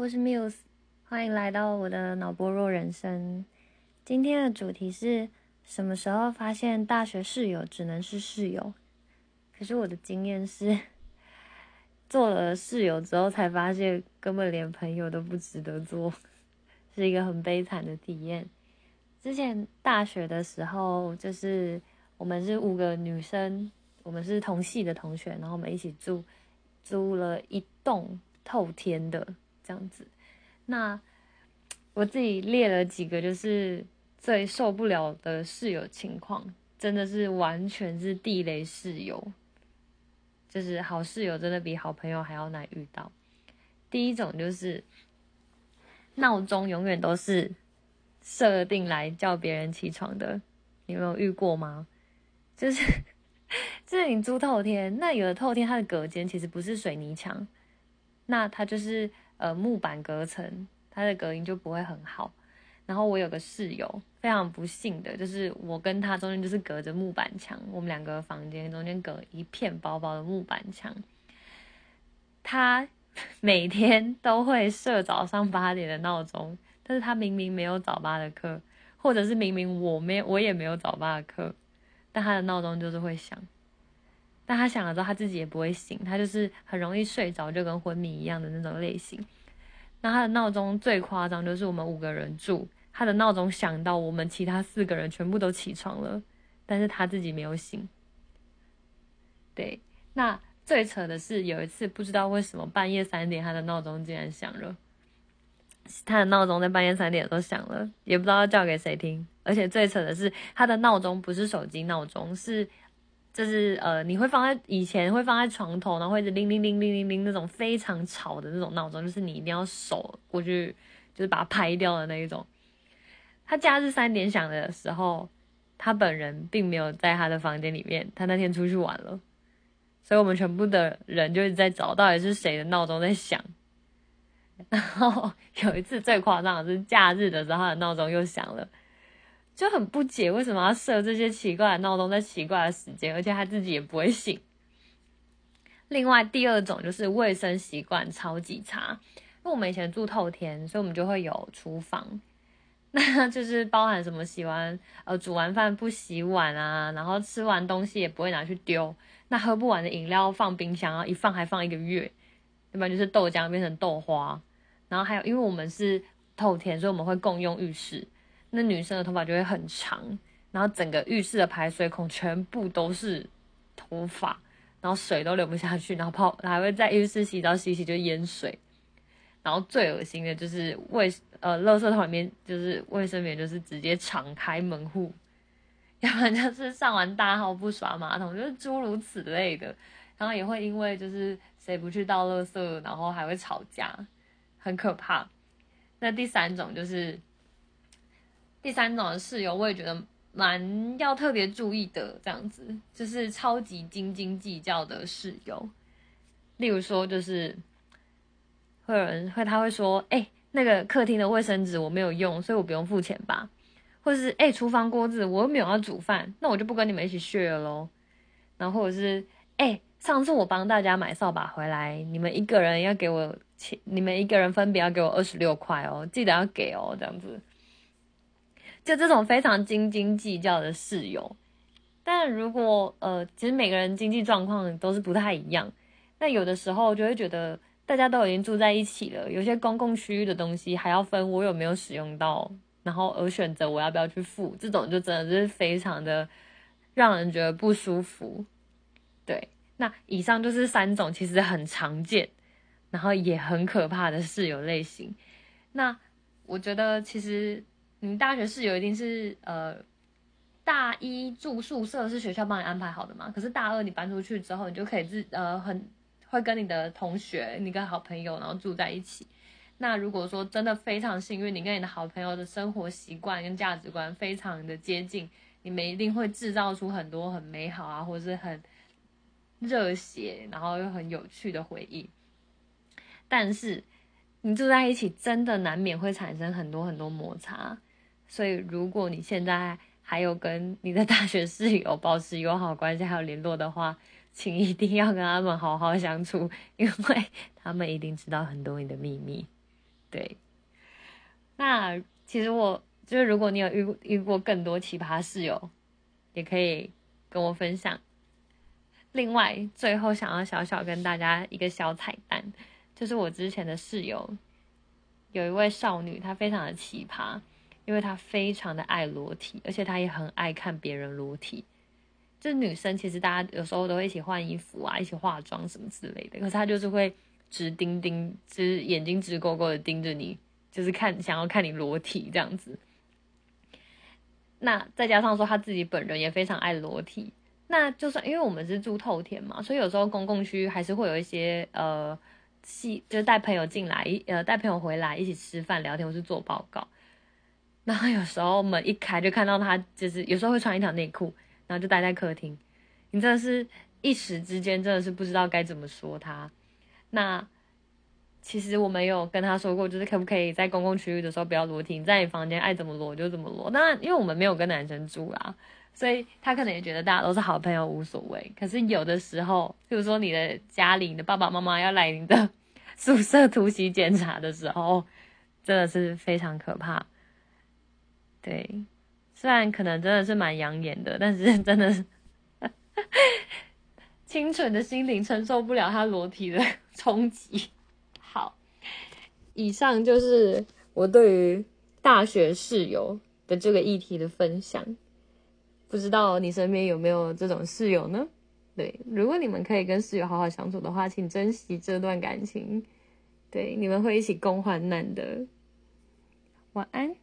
我是 Muse，欢迎来到我的脑波弱人生。今天的主题是什么时候发现大学室友只能是室友？可是我的经验是，做了室友之后才发现，根本连朋友都不值得做，是一个很悲惨的体验。之前大学的时候，就是我们是五个女生，我们是同系的同学，然后我们一起住，租了一栋透天的。这样子，那我自己列了几个，就是最受不了的室友情况，真的是完全是地雷室友，就是好室友真的比好朋友还要难遇到。第一种就是闹钟永远都是设定来叫别人起床的，你有没有遇过吗？就是 就是你租透天，那有的透天它的隔间其实不是水泥墙，那它就是。呃，木板隔层，它的隔音就不会很好。然后我有个室友，非常不幸的，就是我跟他中间就是隔着木板墙，我们两个房间中间隔一片薄薄的木板墙。他 每天都会设早上八点的闹钟，但是他明明没有早八的课，或者是明明我没我也没有早八的课，但他的闹钟就是会响。但他想了之后，他自己也不会醒，他就是很容易睡着，就跟昏迷一样的那种类型。那他的闹钟最夸张，就是我们五个人住，他的闹钟响到我们其他四个人全部都起床了，但是他自己没有醒。对，那最扯的是有一次不知道为什么半夜三点他的闹钟竟然响了，他的闹钟在半夜三点都响了，也不知道要叫给谁听。而且最扯的是他的闹钟不是手机闹钟，是。就是呃，你会放在以前会放在床头，然后会铃铃铃铃铃铃那种非常吵的那种闹钟，就是你一定要手过去，就是把它拍掉的那一种。他假日三点响的时候，他本人并没有在他的房间里面，他那天出去玩了，所以我们全部的人就一直在找到底是谁的闹钟在响。然后有一次最夸张的是假日的时候，他的闹钟又响了。就很不解为什么要设这些奇怪的闹钟在奇怪的时间，而且他自己也不会醒。另外，第二种就是卫生习惯超级差，因为我们以前住透天，所以我们就会有厨房，那就是包含什么洗完呃煮完饭不洗碗啊，然后吃完东西也不会拿去丢，那喝不完的饮料放冰箱啊，一放还放一个月，要不然就是豆浆变成豆花，然后还有因为我们是透天，所以我们会共用浴室。那女生的头发就会很长，然后整个浴室的排水孔全部都是头发，然后水都流不下去，然后泡还会在浴室洗澡洗洗就淹水，然后最恶心的就是卫呃，垃圾桶里面就是卫生棉就是直接敞开门户，要不然就是上完大号不刷马桶，就是诸如此类的，然后也会因为就是谁不去倒垃圾，然后还会吵架，很可怕。那第三种就是。第三种的室友，我也觉得蛮要特别注意的。这样子就是超级斤斤计较的室友，例如说，就是会有人会他会说：“哎，那个客厅的卫生纸我没有用，所以我不用付钱吧？”或者是：“哎，厨房锅子我又没有要煮饭，那我就不跟你们一起 share 喽。”然后或者是：“哎，上次我帮大家买扫把回来，你们一个人要给我钱，你们一个人分别要给我二十六块哦，记得要给哦。”这样子。就这种非常斤斤计较的室友，但如果呃，其实每个人经济状况都是不太一样，那有的时候就会觉得大家都已经住在一起了，有些公共区域的东西还要分我有没有使用到，然后而选择我要不要去付，这种就真的是非常的让人觉得不舒服。对，那以上就是三种其实很常见，然后也很可怕的室友类型。那我觉得其实。你大学室友一定是呃，大一住宿舍是学校帮你安排好的嘛？可是大二你搬出去之后，你就可以自呃很会跟你的同学、你跟好朋友然后住在一起。那如果说真的非常幸运，你跟你的好朋友的生活习惯跟价值观非常的接近，你们一定会制造出很多很美好啊，或者是很热血，然后又很有趣的回忆。但是你住在一起，真的难免会产生很多很多摩擦。所以，如果你现在还有跟你的大学室友保持友好关系，还有联络的话，请一定要跟他们好好相处，因为 他们一定知道很多你的秘密。对，那其实我就是如果你有遇遇过更多奇葩室友，也可以跟我分享。另外，最后想要小小跟大家一个小彩蛋，就是我之前的室友有一位少女，她非常的奇葩，因为她非常的爱裸体，而且她也很爱看别人裸体。这女生其实大家有时候都会一起换衣服啊，一起化妆什么之类的，可是她就是会直盯盯，直眼睛直勾勾的盯着你，就是看想要看你裸体这样子。那再加上说她自己本人也非常爱裸体。那就算因为我们是住透天嘛，所以有时候公共区还是会有一些呃，系就是带朋友进来，呃带朋友回来一起吃饭聊天或是做报告。然后有时候门一开就看到他，就是有时候会穿一条内裤，然后就待在客厅。你真的是一时之间真的是不知道该怎么说他。那其实我们有跟他说过，就是可不可以在公共区域的时候不要裸体，在你房间爱怎么裸就怎么裸。当然，因为我们没有跟男生住啦。所以他可能也觉得大家都是好朋友无所谓，可是有的时候，比如说你的家里你的爸爸妈妈要来你的 宿舍突袭检查的时候，真的是非常可怕。对，虽然可能真的是蛮养眼的，但是真的是清纯的心灵承受不了他裸体的冲击。好，以上就是我对于大学室友的这个议题的分享。不知道你身边有没有这种室友呢？对，如果你们可以跟室友好好相处的话，请珍惜这段感情。对，你们会一起共患难的。晚安。